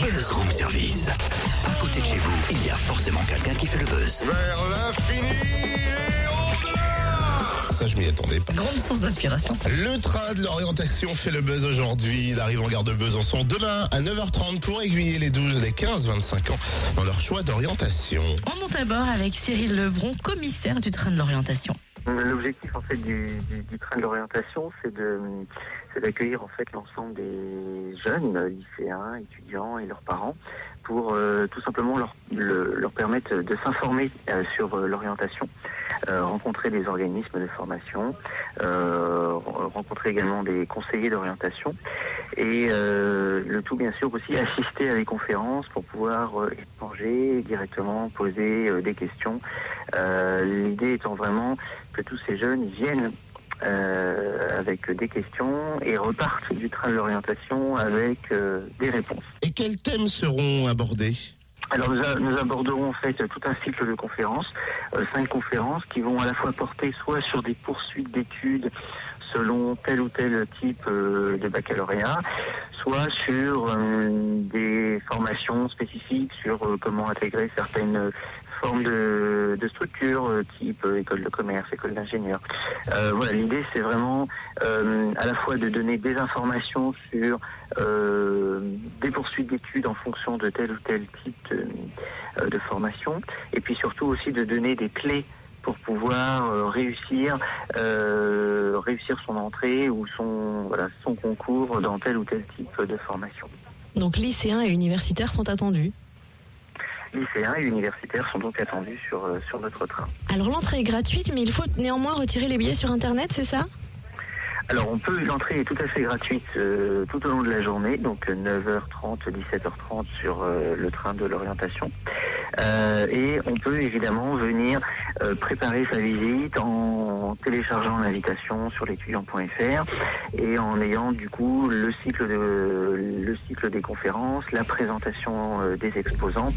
Buzz Room Service. À côté de chez vous, il y a forcément quelqu'un qui fait le buzz. Vers l'infini Ça, je m'y attendais pas. Grande source d'inspiration. Le train de l'orientation fait le buzz aujourd'hui. Il arrive en gare de Besançon demain à 9h30 pour aiguiller les 12 les 15-25 ans dans leur choix d'orientation. On monte à bord avec Cyril Levron, commissaire du train de l'orientation. L'objectif en fait du, du, du train de l'orientation, c'est de d'accueillir en fait l'ensemble des jeunes lycéens, étudiants et leurs parents pour euh, tout simplement leur le- leur permettre de s'informer euh, sur euh, l'orientation, euh, rencontrer des organismes de formation, euh, re- rencontrer également des conseillers d'orientation et euh, le tout bien sûr aussi assister à des conférences pour pouvoir échanger directement, poser euh, des questions. Euh, L'idée étant vraiment que tous ces jeunes viennent euh, avec des questions et repartent du train de l'orientation avec euh, des réponses. Et quels thèmes seront abordés? Alors nous, a- nous aborderons en fait tout un cycle de conférences, euh, cinq conférences qui vont à la fois porter soit sur des poursuites d'études selon tel ou tel type de baccalauréat, soit sur euh, formations spécifiques sur euh, comment intégrer certaines formes de, structures, euh, type euh, école de commerce, école d'ingénieur. Euh, voilà, l'idée c'est vraiment euh, à la fois de donner des informations sur euh, des poursuites d'études en fonction de tel ou tel type de, euh, formation, et puis surtout aussi de donner des clés pour pouvoir euh, réussir euh, réussir son entrée ou son voilà son concours dans tel ou tel type de formation. Donc lycéens et universitaires sont attendus. Lycéens et universitaires sont donc attendus sur euh, sur notre train. Alors l'entrée est gratuite, mais il faut néanmoins retirer les billets sur Internet, c'est ça? Alors on peut l'entrée est tout à fait gratuite euh, tout au long de la journée, donc euh, 9h30, 17h30 sur euh, le train de l'orientation. Euh, et on peut évidemment venir euh, préparer sa visite en téléchargeant l'invitation sur l'étudiant.fr et en ayant du coup le cycle de le cycle des conférences, la présentation euh, des exposants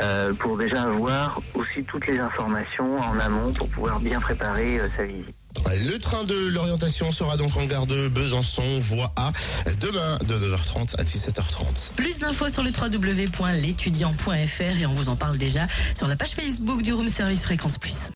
euh, pour déjà avoir aussi toutes les informations en amont pour pouvoir bien préparer euh, sa visite. Le train de l'orientation sera donc en gare de Besançon, voie A, demain de 9h30 à 17h30. Plus d'infos sur le www.l'étudiant.fr et on vous en parle déjà sur la page Facebook du Room Service Fréquence Plus.